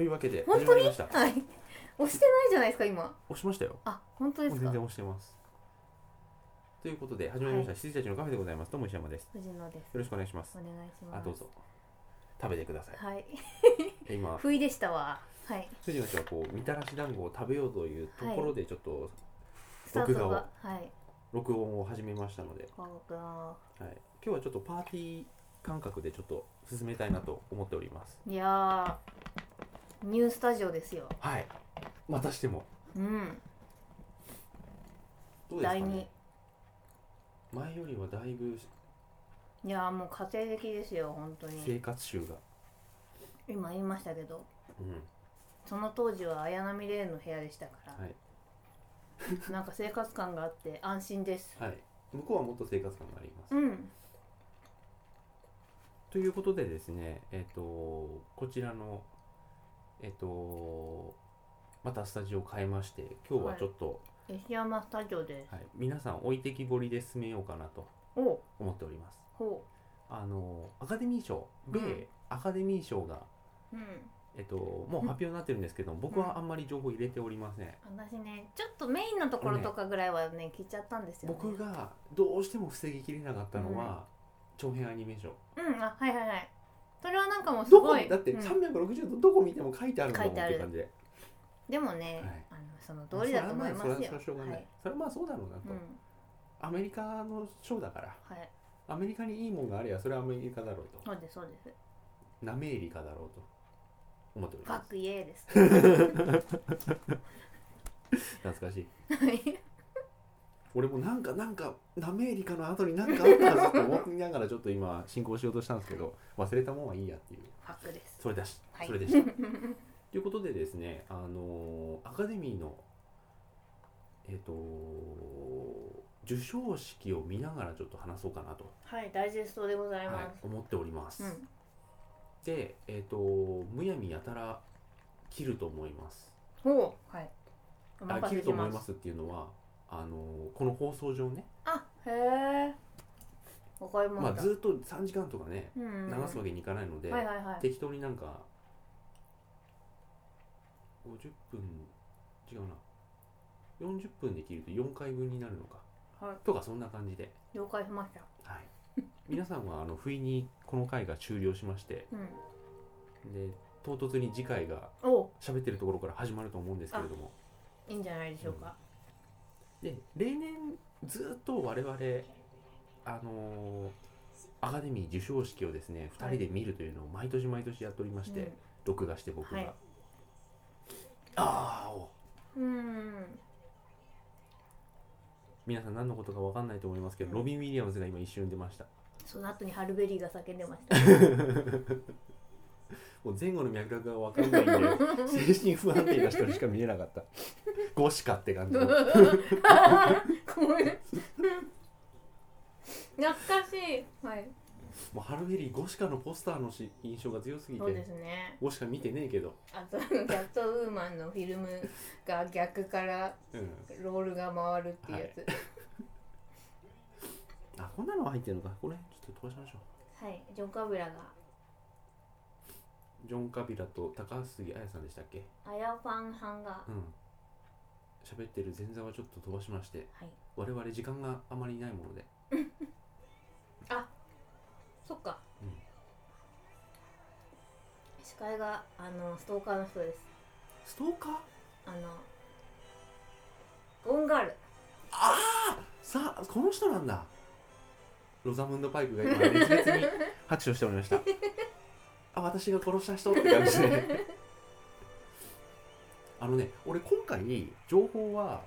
というわけで本当に？始まりました。はい。押してないじゃないですか今。押しましたよ。あ本当ですか？全然押してます。ということで始まりました、羊たちのカフェでございます。どうも石山です。よ藤野です。ろしくお願いします。お願いします。あどうぞ。食べてください。はい。え今不意でしたわ。はい。藤野ちゃんはこうみたらし団子を食べようというところでちょっとスタートがはい。録音を始めましたので、はい、今日はちょっとパーティー感覚でちょっと進めたいなと思っております。いやーニュースタジオですよ。はい。またしても。うん。どうですか第ね二。前よりはだいぶいやーもう家庭的ですよ本当に。生活習が。今言いましたけど。うん。その当時は綾波レイの部屋でしたから、はい。なんか生活感があって安心です。はい。向こうはもっと生活感があります。うん。ということでですね、えっ、と、こちらの、えっ、と、またスタジオを変えまして、今日はちょっと、石山スタジオです。はい。皆さん置いてきぼりで進めようかなとお。思っております。ほあの、アカデミー賞、米、うん。アカデミー賞が、ううん。えっ、と、もう発表になってるんですけど、僕はあんまり情報入れておりません。私ねちょっとメインのところとかぐらいはね聞いちゃったんですよ、ね、僕がどうしても防ぎきれなかったのは、長編アニメーション。うん。あはいはいはいそれはなんかもうすどこ？ごいだってうん360度どこ見ても書いてあるんだもんって書いう感じ。で。でもね、はい。あのその通りだと思いますよ。それはまあそれはしょうがない、はい。それはまあそうだろうなと、うん。アメリカのショーだから。はい。アメリカにいいもんがあればそれはアメリカだろうと。そうですそうです。ナメリカだろうと。思っておりまファックイエーですす。懐かしい。はい俺もなんかなんかナメリカの後になんかあったはずと思いながらちょっと今進行しようとしたんですけど忘れたもんはいいやっていう。ファックです。それだし、はい。それでした。ということでですねあのーアカデミーのえっ、と授賞式を見ながらちょっと話そうかなと、はいダイジェストでございはいます、思っております、うん。でえっ、とむやみやたら切ると思います。ほうはい。おあ切ると思いますっていうのはあのこの放送上ね、あへえわかりままあ、した、ずっと3時間とかねうん。うん流すわけにいかないので、はいはいはい。適当になんか50分違うな。40分で切ると4回分になるのか、はい。とかそんな感じで、了解しました。はい、皆さんはあの不意にこの回が終了しましてうん。で唐突に次回がお。喋ってるところから始まると思うんですけれども。いいんじゃないでしょうか、で例年ずっと我々あのーアカデミー授賞式をですね2はい。人で見るというのを毎年毎年やっておりまして、録画して僕が、はい。ああおう。ん、うん。皆さん何のことか分かんないと思いますけど、ロビン・ウィリアムズが今一瞬出ました。その後にハルベリーが叫んでました もう前後の脈絡が分かんないんで 精神不安定な人にしか見えなかった。ゴシカって感じの。ごめん。懐かしい。はい。もうハルベリーゴシカのポスターのし印象が強すぎそうでてすね。ゴシカ見てねえけど、あとキャットウーマンのフィルムが逆からうん、ロールが回るっていうやつ。あこんなの入ってるのか。これちょっと飛ばしましょはい、ジョン・カビラがうジョン・カビラと高杉彩さんでしたっけ？アヤファンハンが。うん。喋ってる前座はちょっと飛ばしましてはい。我々時間があまりないもので。そっか、うん。司会があのストーカーの人です。ストーカー？あのゴンガール。さあこの人なんだ。ロザムンド・パイクが今熱烈に拍手をしておりましたあ私が殺した人って感じで。あのね俺今回情報は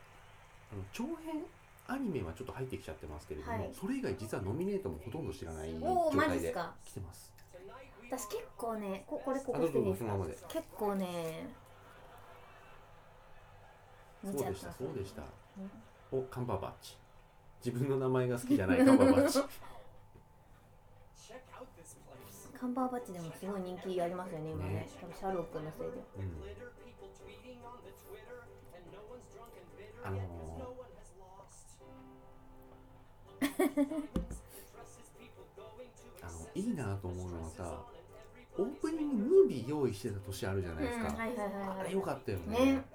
あの長編アニメはちょっと入ってきちゃってますけれども、はい。それ以外実はノミネートもほとんど知らない状おおマジ態でっすか。来てます。私結構ねここれこあどうぞこしていいです。かそのままで。結構ね見ちゃっそうでしたた。そうでした。うんおカンバーバッチ。自分の名前が好きじゃないカンバーバッチ カンバーバッチでもすごい人気ありますよね今ね。ね。多分シャーロックのせいで。うん。あのー あのいいなと思うのはさオープニングムービー用意してた年あるじゃないですか、うん、はいはいはいはい。あれよかったよね。ね。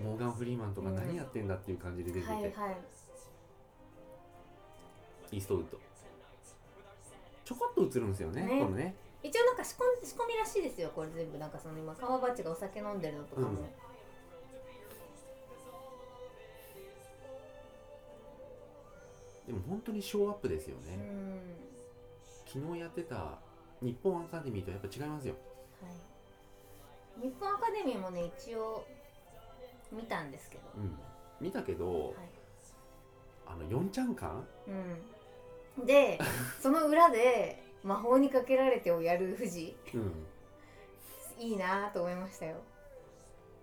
モーガン・フリーマンとか何やってんだっていう感じで出てて、はいはい。イーストウッドちょこっと映るんですよねね。このね。一応なんか仕込ん仕込みらしいですよこれ全部。なんかその今カマバッチがお酒飲んでるのとかも、うん。でも本当にショーアップですようん。ね、昨日やってた日本アカデミーとやっぱ違いますよ。はい、日本アカデミーもね一応見たんですけど、うん。見たけどはい。あの4ちゃん感うん、でその裏で魔法にかけられてをやる富士うんいいなと思いましたよ。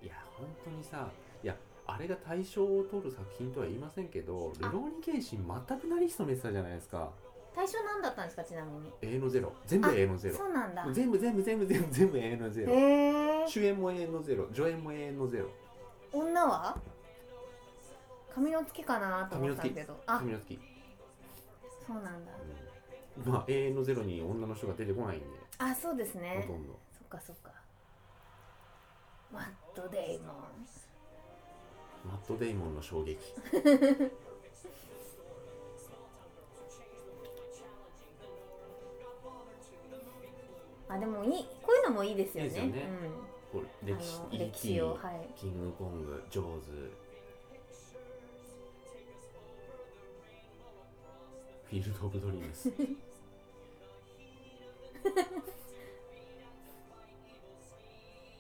いや本当にさいやあれが大賞を取る作品とは言いませんけどルローニケンシン全くなり勤めてたじゃないですか。対象何だったんですかちなみに。A のゼロ。全部あ A のゼロ。そうなんだ。全部全部全部全部全部 A のゼロ。へえ主演も永遠のゼロ。助演も永遠のゼロ。女は？髪の付きかなと思ったけど。あ。髪の付き、そうなんだ。うんまあ永遠のゼロに女の人が出てこないんで、あそうですね。ほとんど。そっかそっか。マット・デイモン。マット・デイモンの衝撃。あでもいいこういうのもいいですよね。いいですよね。これうん、歴史あの E.T. 歴史をはい。キングコングジョーズフィールド・オブ・ドリームス。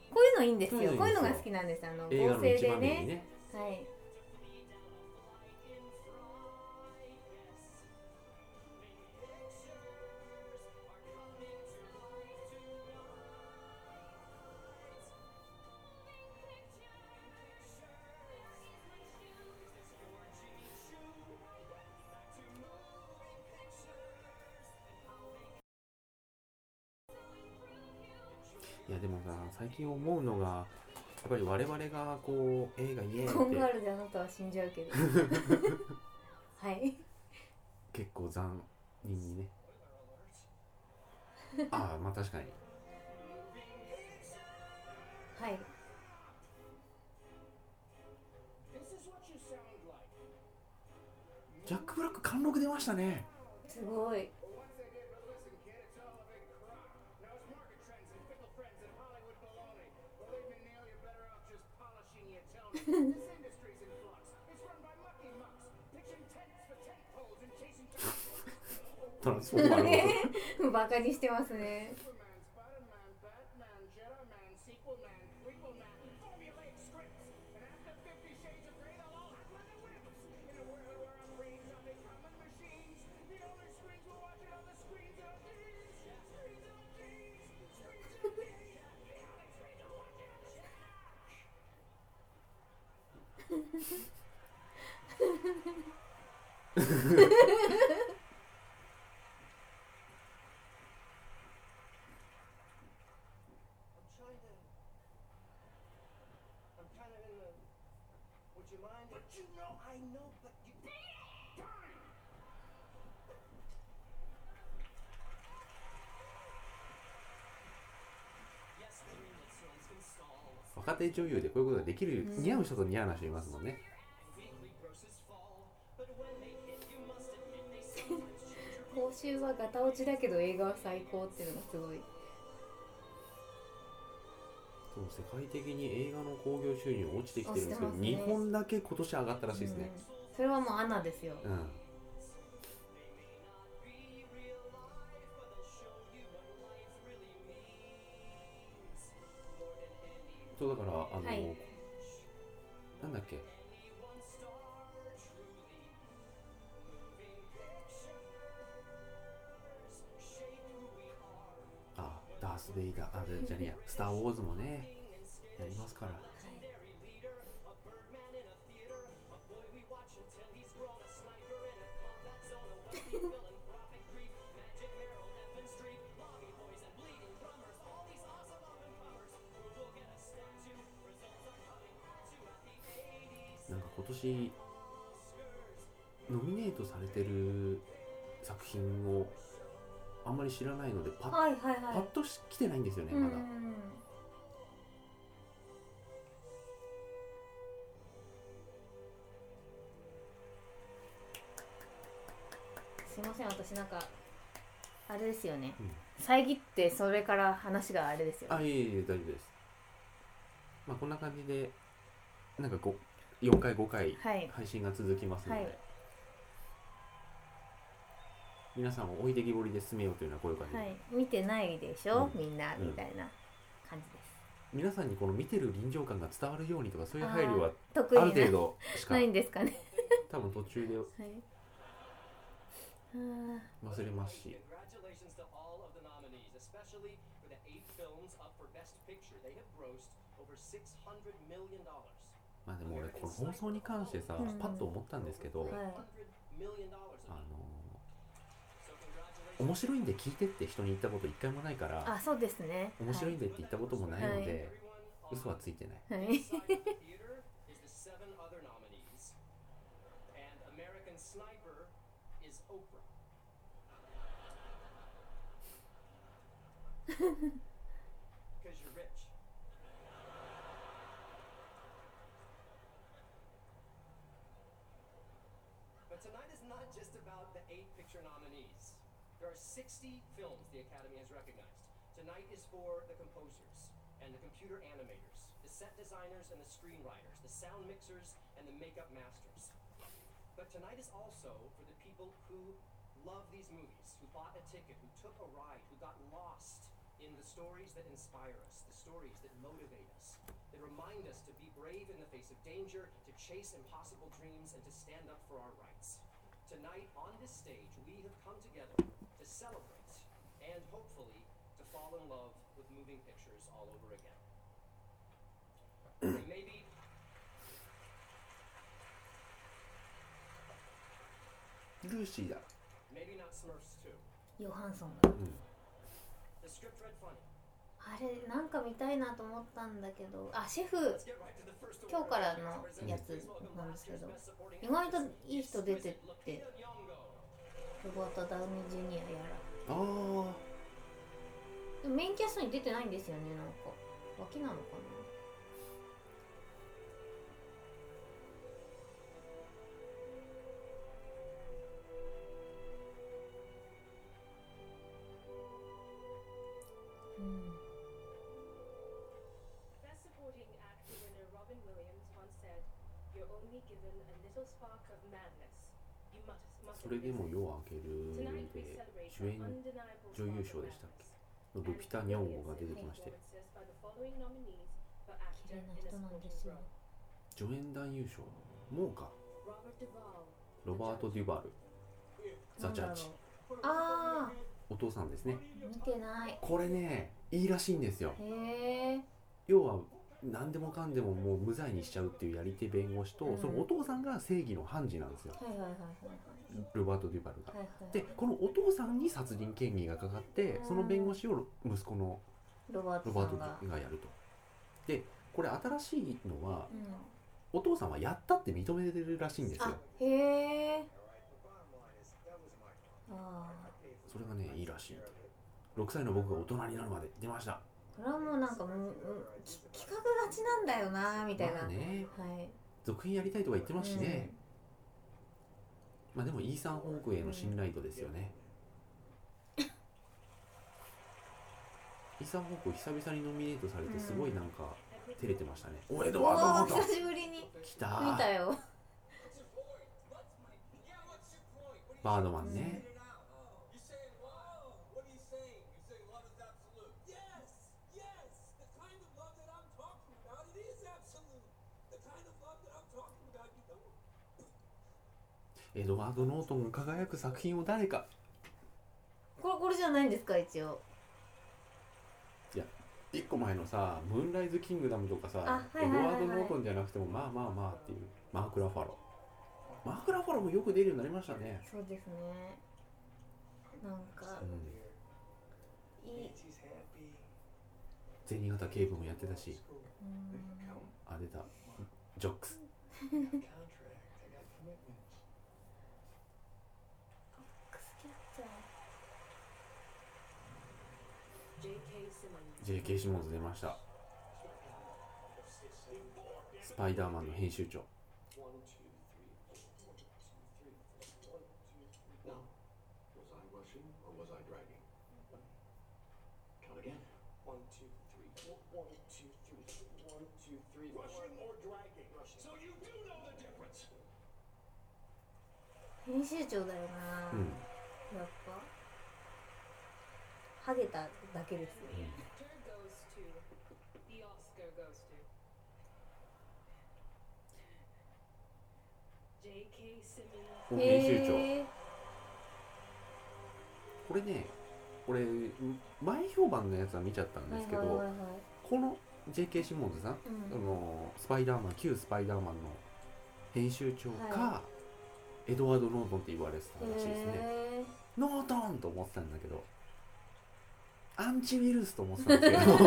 こういうのいいんですよ。こういうのいいんですよ。こういうのが好きなんですあの映画合成での一番目にね。ねはいい最近思うのがやっぱり我々がこう映画イエーイコンガーってルであなたは死んじゃうけど。はい。結構残忍にね。ああまあ確かに。はい。ジャック・ブラック貫禄出ましたね。すごいトランスフォーマーのことバカにしてますね。フフフフ。若手女優でこういうことができる、うん。似合う人と似合わない人いますもんね。報酬はガタ落ちだけど映画は最高っていうのがすごい。そう世界的に映画の興行収入落ちてきてるんですけど、ね。日本だけ今年上がったらしいですね。うん。それはもうアナですよ。うん、そうだからあの、はい。なんだっけ？あダース・ベイダー。あじゃねえや。スター・ウォーズもねやりますから年ノミネートされてる作品をあんまり知らないのでパッ,、はいはいはい。パッとし来てないんですよねうんまだ、すいません私なんかあれですよね、うん。遮ってそれから話があれですよあいえいえ大丈夫です。まあこんな感じでなんかこう4回5回はい。配信が続きますので、はい。皆さんを置いてきぼりで進めようというのはこういう感じで、はい。見てないでしょ、うん。みんなうんみたいな感じです、皆さんにこの見てる臨場感が伝わるようにとかそういう配慮はある程度しかないんですかね？多分途中で忘れますしあでも俺この放送に関してさ、うん、パッと思ったんですけど、はい、あの面白いんで聞いてって人に言ったこと一回もないからあそうですね。面白いんでって言ったこともないので、はい、嘘はついてない、nominees. There are 60 films the Academy has recognized. Tonight is for the composers and the computer animators, the set designers and the screenwriters, the sound mixers and the makeup masters. But tonight is also for the people who love these movies, who bought a ticket, who took a ride, who got lost in the stories that inspire us, the stories that motivate us, that remind us to be brave in the face of danger, to chase impossible dreams, and to stand up for our rights. Tonight, on this stage, we have come together to celebrate and hopefully to fall in love with moving pictures all over again. Maybe ルーシーだ、 maybe not Smurfs too. ヨハンソンがうん、 The script read funny. あれなんか見たいなと思ったんだけどあシェフ今.日からのやつなんですけど意外といい人出てってロバート・ダウニー・ジュニアやら。ああメインキャストに出てないんですよねなんか。脇なのかなそれでも夜を明けるで主演女優賞でしたっけ？のルピタ・ニョンゴが出てきまして。綺麗な人なんですよ。助演男優賞のもうか。ロバート・デュバル。ザ・ジャッジ。ああお父さんですね。見てない。これねいいらしいんですよ。要は何でもかんでももう無罪にしちゃうっていうやり手弁護士と、うん。そのお父さんが正義の判事なんですよ。はいはいはいはい。ロバート・デュバルが。はいはい。はいでこのお父さんに殺人嫌疑がかかってその弁護士を息子のロバートが。がやると。でこれ新しいのはうお父さんはやったって認めてるらしいんですん、よ。あへえああそれがねいいらしい。6歳の僕が大人になるまで出ましたこれはもうなんかもううんき企画がちなんだよなみたいな、まあねはい。続編やりたいとか言ってますしね、まあでもイーサン・ホークへの信頼度ですよね、イーサン・ホーク久々にノミネートされてすごいなんか照れてましたね、おエドうワード・ノートわー久しぶりに。来た。見たよ。バードマンね You're saying, wow, what are you saying? You're saying love is absolute. Yes, yes, the kind of love that I'm talking about, it is absolute. The kind of love that I'm talking about, you don't. エドワード・ノートンが輝く作品を誰か。これこれじゃないんですか一応。一個前のさムーンライズ・キングダムとかさ、あはいエドはいはい。はいワード・ノートンじゃなくてもまあまあまあっていうマーク・ラファロマーク・ラファロもよく出るようになりましたね、そうですね。なんかうん、いい。銭形警部もやってたし。うん。あ出た。ジョックス クスキャッチャー Simmons. JK シモン出ました。スパイダーマンの編集長。編集長だよな、うん、やっぱ。ハゲただけですね、うん。編集長。これね俺前評判のやつは見ちゃったんですけど、はいはいはいはいこの J.K. シモンズさん、うん。あのスパイダーマン旧スパイダーマンの編集長か、はエドワード・ノートンって言われてたらしいですね、へノートンと思ってたんだけどアンチウイルスと思ってたんですけど。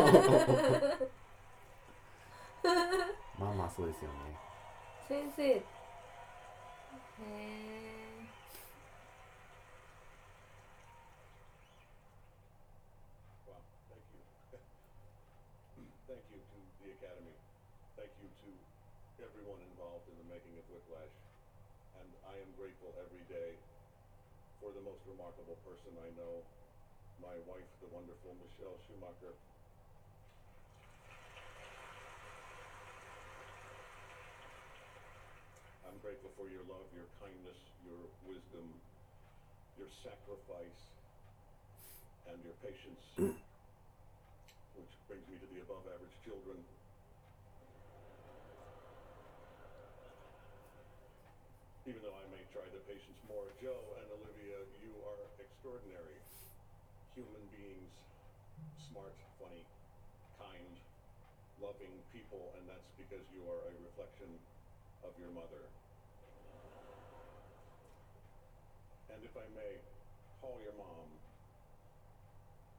まあまあそうですよね。え先生 Well, thank you. thank you to the Academy. Thank you to everyone involved in the making of Whiplash. And I am grateful every day for the most remarkable person I know, my wife, the wonderful Michelle Schumacher. I'm grateful for your love, your kindness, your wisdom, your sacrifice, and your patience which brings me to the above average children. Even though I may try the patience more, Joe and Olivia, you are extraordinary human beings, smart, funny, kind, loving people, and that's because you are a reflection of your mother. And if I may, call your mom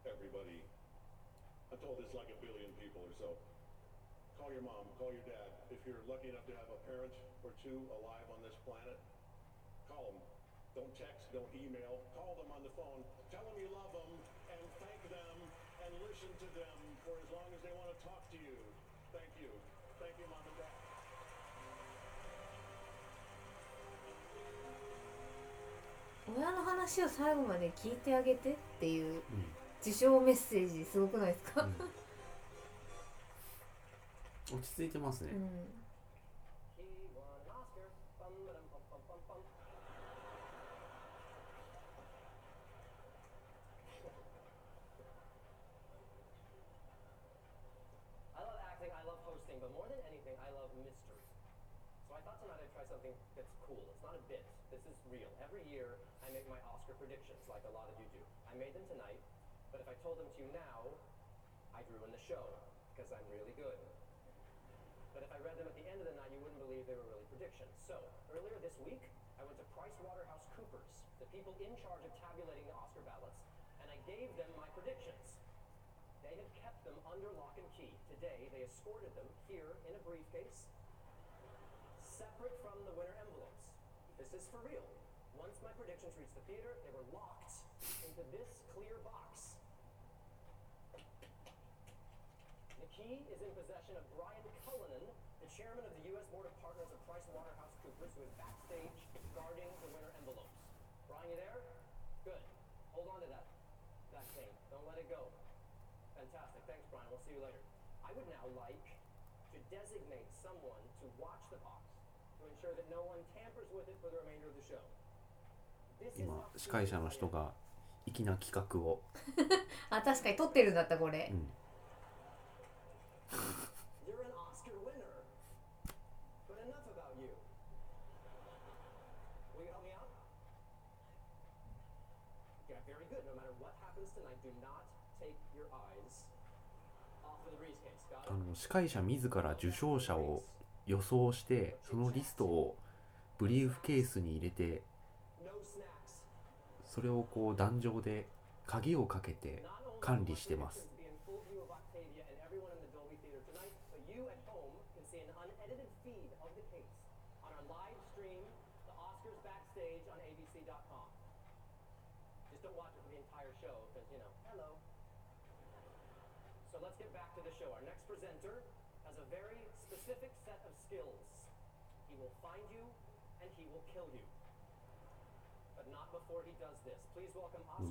everybody. I told this like a billion people or so. Call your mom, call your dad. If you're lucky enough to have a parent or two alive on this planet, call them. Don't text, don't email. Call them on the phone. Tell them you love them and thank them and listen to them for as long as they want to talk to you. Thank you. Thank you, 話を最後まで聞いてあげてっていううん。自称メッセージすごくないですか、落ち着いてますね、うん you now, I'd ruin the show, because I'm really good. But if I read them at the end of the night, you wouldn't believe they were really predictions. So, earlier this week, I went to PricewaterhouseCoopers, the people in charge of tabulating the Oscar ballots, and I gave them my predictions. They had kept them under lock and key. Today, they escorted them here in a briefcase, separate from the winner envelopes. This is for real. Once my predictions reached the theater, they were locked into this clear box. The key is in possession of Brian Cullinan, the chairman of the U.S. Board of Partners of PricewaterhouseCoopers, who is backstage guarding the winner envelopes. Brian, you there? Good. Hold on to that. That thing. Don't let it go. Fantastic. Thanks, Brian. We'll see you later. I would now like to designate someone to watch the box to ensure that no one tampers with it for the remainder of the show. This is 今 how 司会者の人が粋な企画を、あ確かに撮ってるんだったこれう、ん、 あの司会者自ら受賞者を予想してそのリストをブリーフケースに入れてそれをこう壇上で鍵をかけて管理してます。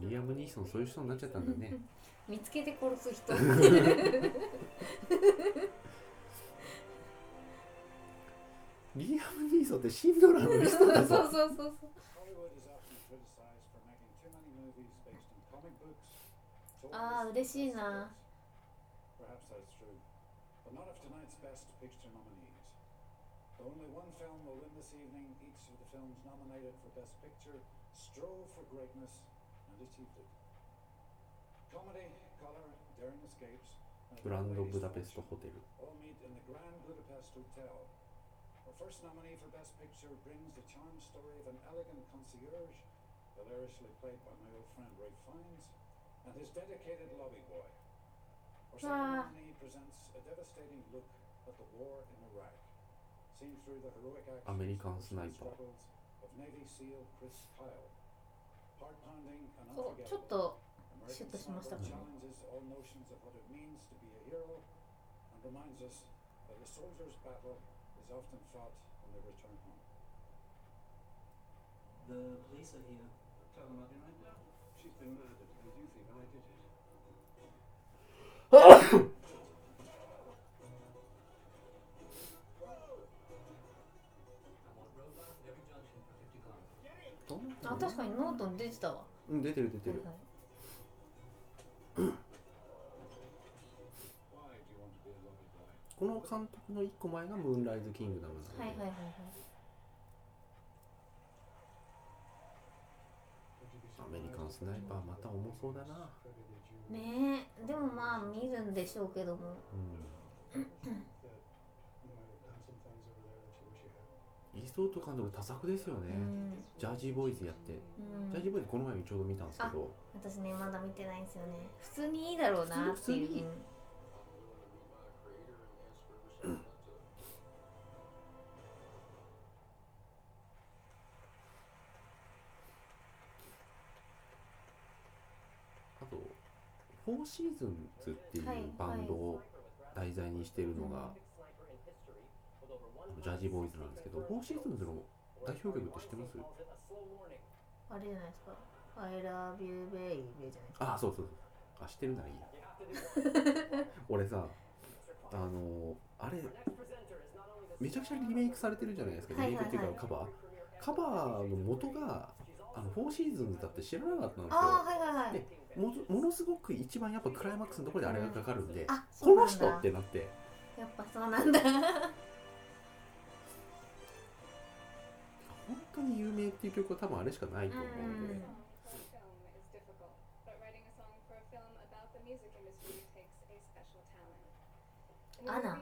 リアム・ニーソンそういう人になっちゃったんだね。見つけて殺す人。リアム・ニーソンってシンドラムの人だぞ。そうそああ嬉しいな。strove for greatness and achieved it. Comedy, color, daring escapes, Grand Budapest Hotel. All meet in the Grand Budapest Hotel. Our first nominee for Best Picture brings the charm story of an elegant concierge, hilariously played by my old friend Ray Fiennes, and his dedicated lobby boy. Our second ah. nominee presents a devastating look at the war in Iraq, seen through the heroic actions American Sniper. struggles of Navy SEAL Chris Kyle. Heart-pounding and そうちょっ unforgettable. と American シュッとしました Sniper かね challenges all notions of what it means to be a hero and reminds us that a soldier's battle is often fought when they return home. The police are here. Tell them I'll be right down. She's been murdered, and you think I did it. トに出てたわ。うん出てる出てる。はい lobby boy? この監督の一個前がムーンライズ・キングダムなんで、はいはいはいはい。アメリカンスナイパーまた重そうだな。ねえでもまあ見るんでしょうけども。うん that you might have done some things over there that you wish you イーストウッド監督多作ですよね、うん、ジャージーボーイズやって、うん。ジャージーボーイズこの前ちょうど見たんですけど。私ねまだ見てないんですよね。普通にいいだろうなっていう。普通にうんあと「フォーシーズンズ」っていうはいバンドを題材にしてるのが、ジャージーボーイズなんですけど「フォーシーズンズ」の代表曲って知ってます？あれじゃないですか「I love you baby」じゃないですか。あそうそうそう。あ知ってるならいいや。俺さあのあれめちゃくちゃリメイクされてるじゃないですか、リメイクっていうかカバー。カバーの元があのフォーシーズンズだって知らなかったんですよ。はいはいはい。でもものすごく一番やっぱクライマックスのところであれがかかるんで、あそこの人ってなって。やっぱそうなんだ 有名っていう曲は多分あれしかないと思うんで。うんアナ。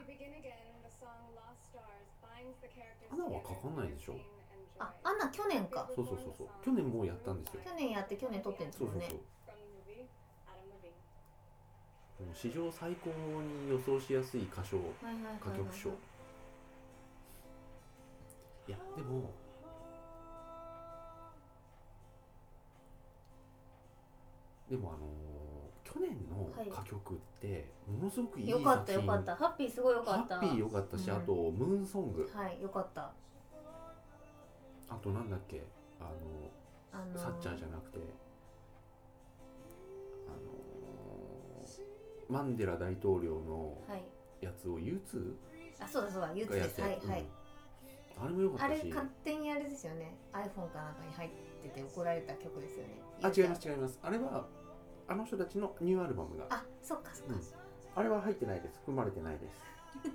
はかかないでしょ。あ、アナ去年か。そうそうそうそう。去年もうやったんですよ。去年やって去年撮ってんですよ。そうそうそう。史上最高に予想しやすい歌唱、歌曲賞。いやでも。でもあのー去年の歌曲ってものすごくいい作品よかったよかった。ハッピーすごいよかった。ハッピーよかったし、うん。あとムーンソング。はいよかった。あとなんだっけ？ああののサッチャーじゃなくて。あのーマンデラ大統領のはい。やつを U2 あそうだそうだユーツがやってですはいはい、うん。あれもよかったし。勝手にあれですよね。iPhone かなんかに入ってて怒られた曲ですよね。あ違います違います。あれはあの人たちのニューアルバムが。あそっかそっか、うん。あれは入ってないです。含まれてないです。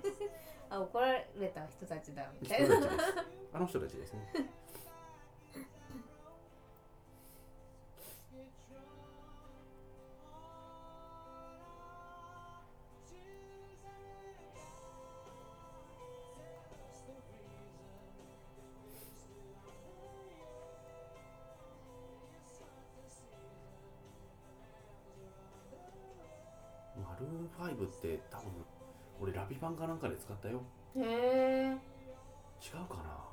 あ怒られた人たちだみ人たいなあの人たちですねルーン5って多分俺ラビ版かなんかで使ったよ。へえ違うかな？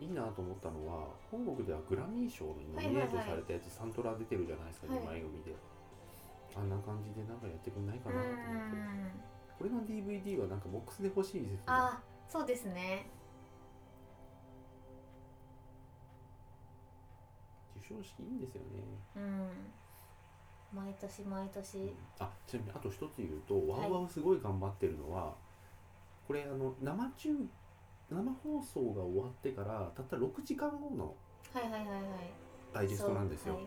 いいなと思ったのは本国ではグラミー賞にノミネートされたやつサントラ出てるじゃないですか、はい。2枚組であんな感じでなんかやってくんないかうなと思って。ん。これの DVD はなんかボックスで欲しいですね。あそうですね。授賞式いいんですよね。うん。毎年毎年。あちなみにあと一つ言うと、ワウワウすごい頑張ってるのはこれあの生中生放送が終わってからたった6時間後のはいはいはいはい。ダイジェストなんですよ。そうはい。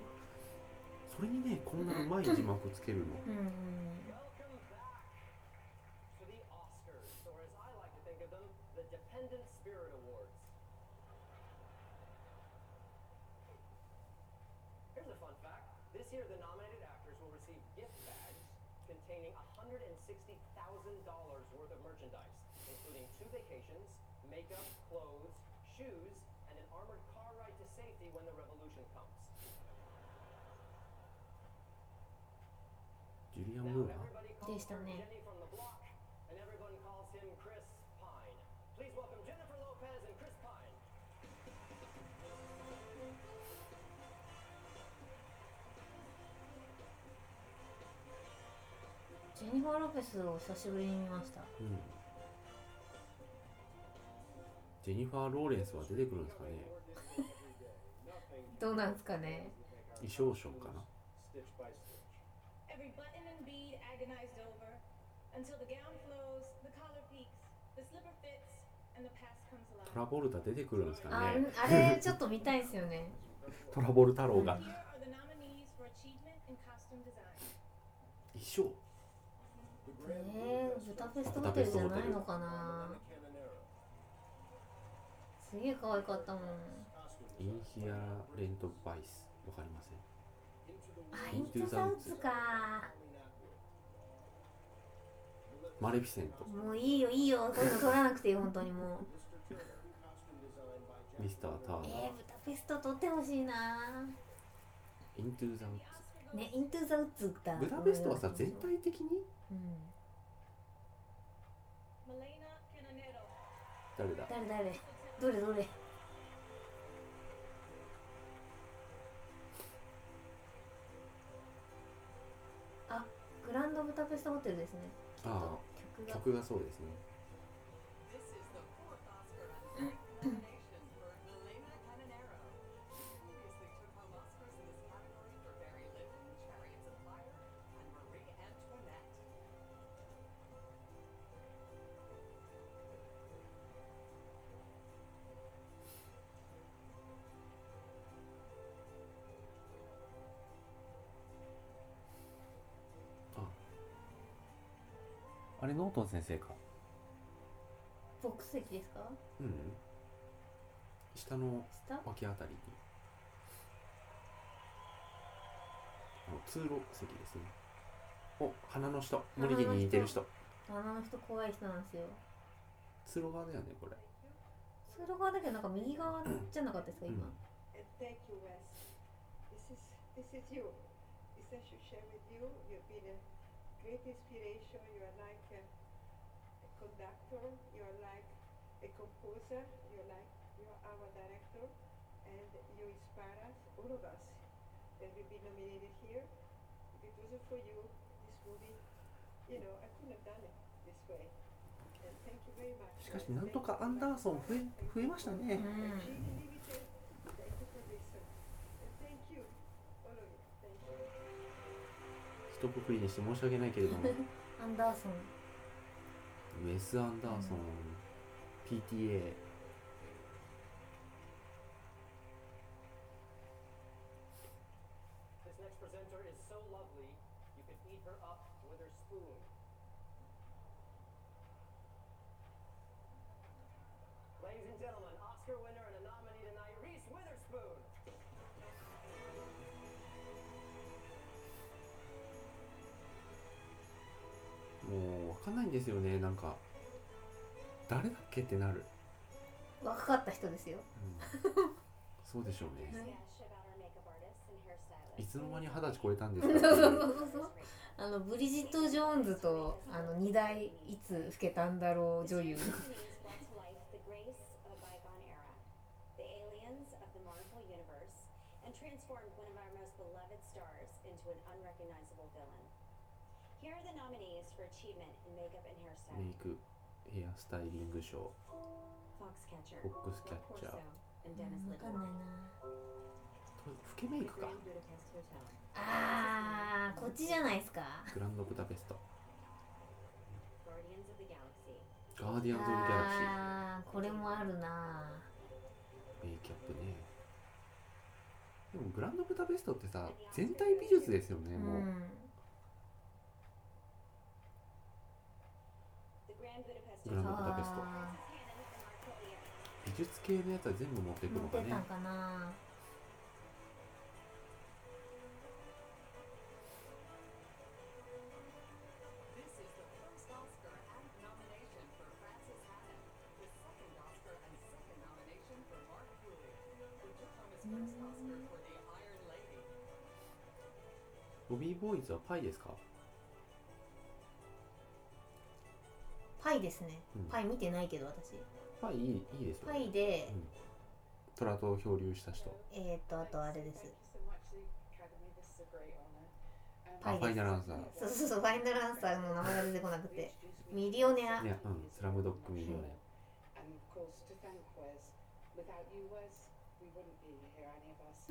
それにねこんなうまい字幕つけるの。うん shoes, and an armored car ride to safety when the revolution comes. ジュリアン・ムーアでしたね.ジェニファー・ロペスを久しぶりに見ましたうんジェニファー・ローレンスは出てくるんですかね。どうなんですかね。衣装ショーかなトラボルタ出てくるんですかね。あ,れちょっと見たいですよね。トラボルタローが衣装。えー、豚フェストホテルじゃないのかな。すげえ可愛かったもん。インヒアレント・バイス。わかりません。あイントゥザウッズか。マレフィセント。もういいよいいよ。こういうの撮らなくていい本当にもう。ミスター・ターナー。えー、ブタペスト撮ってほしいな。イントゥザウッねイントゥザウッズだ。ズブダペストはさ全体的に？うん.誰だ？誰誰？どれどれ。あグランドブタペストホテルですね。あ曲が。あ曲がそうですね あれノートン先生か。ボックス席ですか？うん。下の下？脇あたりに。あの通路席ですね。お花の人森木に似てる人。あの人怖い人なんですよ。通路側だよねこれ。通路側だけどなんか右側じゃなかったですか？今、Uh, Thank you, Wes. This is this is you. This I should share with you. You've been a great inspiration. You are like a, a conductor. You are like a composer. You're like you are our director, and you inspire us, all of us, that we've been nominated here. If it wasn't for you, this movie, you know, I couldn't have done it this way. And thank you very much. しかし.なんとか you アンダーソン増え増え you ましたね Mm. Achieving 一括りにして申し訳ないけれども。アンダーソン。ウェス・アンダーソン、PTA This next もうわかんないんですよねなんか。誰だっけってなる、若かった人ですよ。うん。そうでしょうね.い。つの間に二十歳超えたんですそうかそうそうそう。あのブリジット・ジョーンズとあの二代いつ老けたんだろう女優 This brought to life the grace of a bygone era. guardians of the Marvel Universe and transformed one of our most beloved stars into an unrecognizable villain. メイクヘアスタイリング賞フォックスキャッチャー分かけメイクか。あーこっちじゃないですか。グランドブダペスト。ガーディアンズ・オブ・ギャラクシーこれもあるな。メイキャップね。でもグランドブダペストってさ全体美術ですよねもう、グランダペスト。美術系のやつは全部持っていくのかね。ボビーボーイズはパイですか？イですね、うん、パイ見てないけど私。パイいい,いいですパイで、うん、トラと漂流した人。えっ、ー、とあとあれです。パイ,です。ファイナルアンサー。そうそうそうファイナルアンサーの名前が出てこなくて。ミリオネア。いやうん。スラムドッグミリオネア。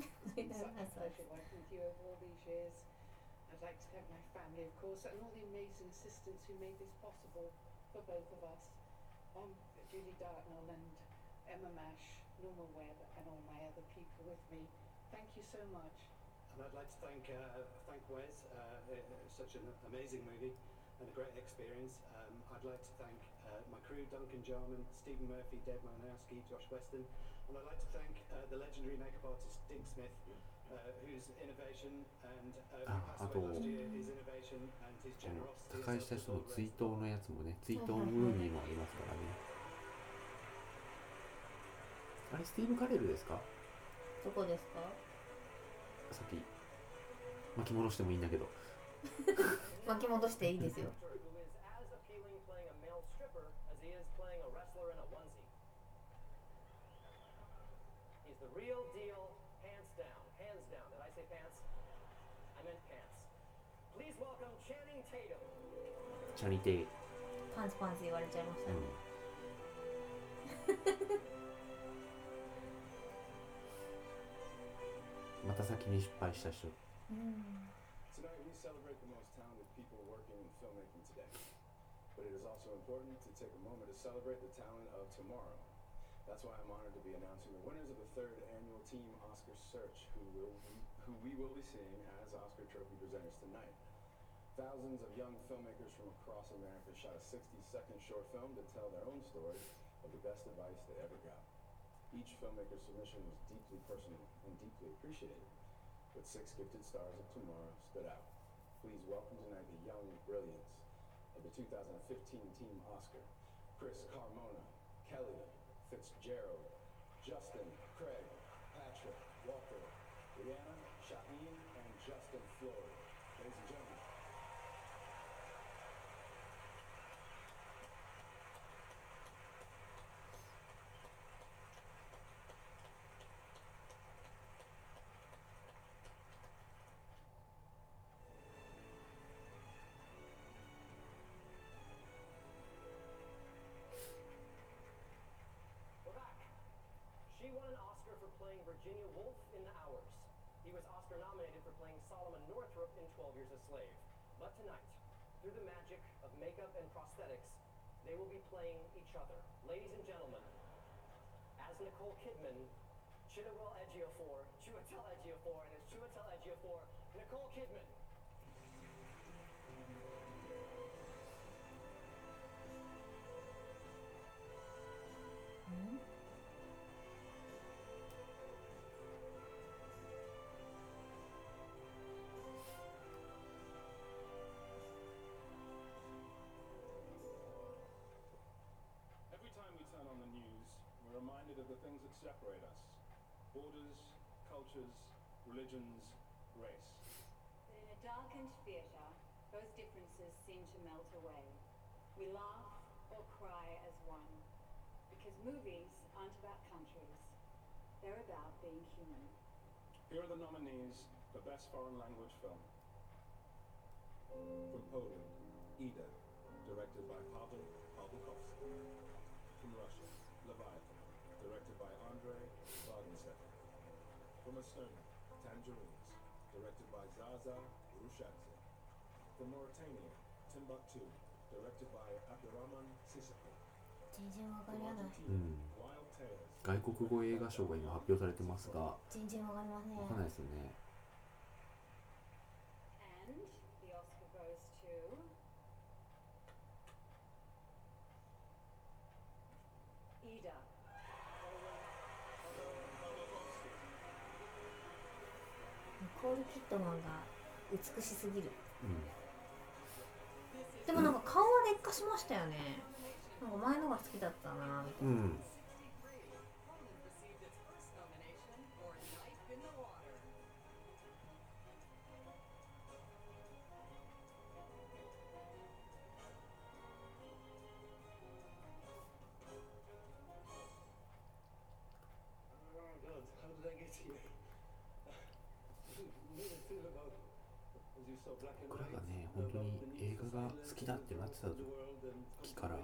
I'd like to thank my family, of course, and all the amazing assistants who made this possible. For both of us. Um, Julie Dartnell and Emma Mash, Norma Webb, and all my other people with me. Thank you so much. And I'd like to thank uh, thank Wes. Uh, it's such an amazing movie and a great experience. Um, I'd like to thank uh, my crew: Duncan Jarman, Stephen Murphy, Deb Malinowski, Josh Weston, and I'd like to thank uh, the legendary makeup artist Dink Smith, あと、他界した人の追悼のやつもね、追悼ムービーもありますからね。あれ、スティーブ・カレルですか？どこですか？さっき、巻き戻してもいいんだけど。巻き戻していいですよ。チャニテイ、パンツパンツ言われちゃいましたね、また先に失敗した人 Tonight we celebrate the most talented people working in filmmaking today. But it is also important to take a moment to celebrate the talent of tomorrow. That's why I'm honored to be announcing the winners of the third annual Team Oscar Search, who will be, who we will be seeing as Oscar Trophy presenters tonight. Thousands of young filmmakers from across America shot a 60-second short film to tell their own story of the best advice they ever got. Each filmmaker's submission was deeply personal and deeply appreciated but six gifted stars of tomorrow stood out. Please welcome tonight the young brilliance of the 2015 Team Oscar. Chris Carmona, Kelly Fitzgerald, Justin, Craig, Patrick, Walker, Rihanna, Shaheen, Virginia Woolf in The Hours. He was Oscar nominated for playing Solomon Northrop in 12 Years a Slave. But tonight, through the magic of makeup and prosthetics, they will be playing each other. Ladies and gentlemen, as Nicole Kidman, Chiwetel Ejiofor, Chiwetel Ejiofor, and as Chiwetel Ejiofor, Nicole Kidman. Separate us borders, cultures, religions, race. But in a darkened theatre, those differences seem to melt away. We laugh or cry as one. Because movies aren't about countries. They're about being human. Here are the nominees for Best Foreign Language Film. From Poland, Ida, directed by Pavel Pawlikowski. From Russia, Leviathan, by Andrei Wagensetter. From Estonia, Tangerines, directed by Zaza Rushadze. From Mauritania, Timbuktu, directed by Abdurrahman Sissoko. 全然わかり From まない Wild Tales, 外国語映画賞が今発表されてますがわ全然わかりませんかんないですよねール・キットマンが美しすぎる。うん。でもなんか顔は劣化しましたよね。なんか前のが好きだったなみたいな、うん僕ら.がね本当に映画が好きだってなってた時から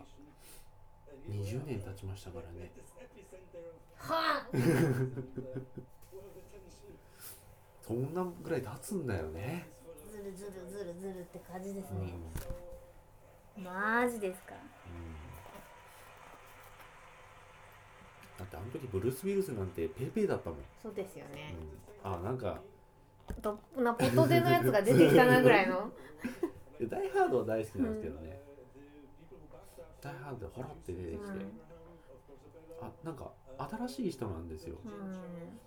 20年経ちましたからね。はあそんなぐらい経つんだよね、ずるずるずるずるって感じですうん。ね、マジですか？だってあの時ブルース・ウィルスなんてペーペーだったもん、そうですよね、うん、あなんかとなポトデのやつが出てきたなぐらいの。ダイ・ハードは大好きなんですけどね、ダイ・ハードでほらって出てきて、うん。あなんか新しい人なんですよ、うん。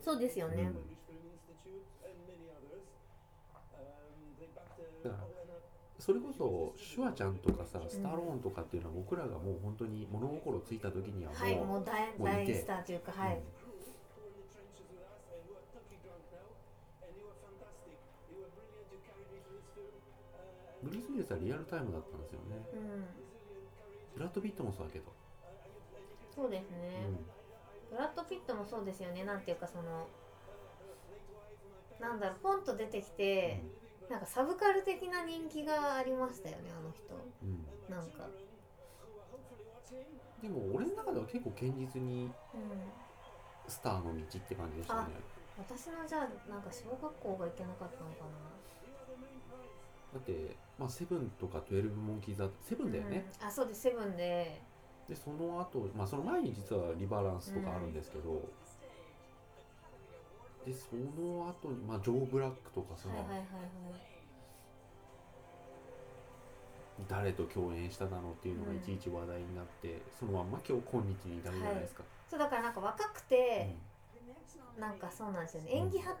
そうですよね、うん. Um, だから oh, それこそシュワちゃんとかさスタローンとかっていうのは僕らがもう本当に物心ついた時にはもう,、はいもう大大スターというかはい、ブルース・ウィルスはリアルタイムだったんですよね。うん、ブラッド・ピットもそうだけど、そうですうね、ん、ブラッド・ピットもそうですよね。なんていうかそのなんだろうポンと出てきて、なんかサブカル的な人気がありましたよねあの人。うん、なんか、でも俺の中では結構堅実にうん、スターの道って感じでしたね。私のじゃあなんか小学校が行けなかったのかだってまあセブンとか12モンキーズだセブンなだよね、うん、あそうです。セブンで。でその後まあその前に実はリバランスとかあるんですけど、でその後にまあジョー・ブラックとかさ、はいはいはいはい。誰と共演しただのっていうのがいちいち話題になって、そのまんま今日今日に至るじゃないですか、そうだからなんか若くて、なんかそうなんですよね。演技派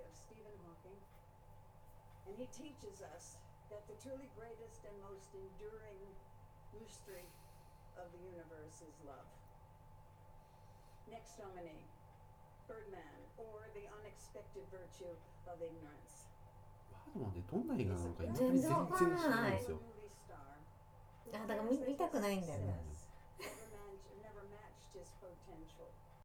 And he teaches us that the truly greatest and most enduring mystery of the universe is love. Next nominee Birdman, or The Unexpected Virtue of Ignorance. バードマンでどんな映画なのか今全然全然わかんない知らないんですよ Movie star. あだから見見たくないんだよね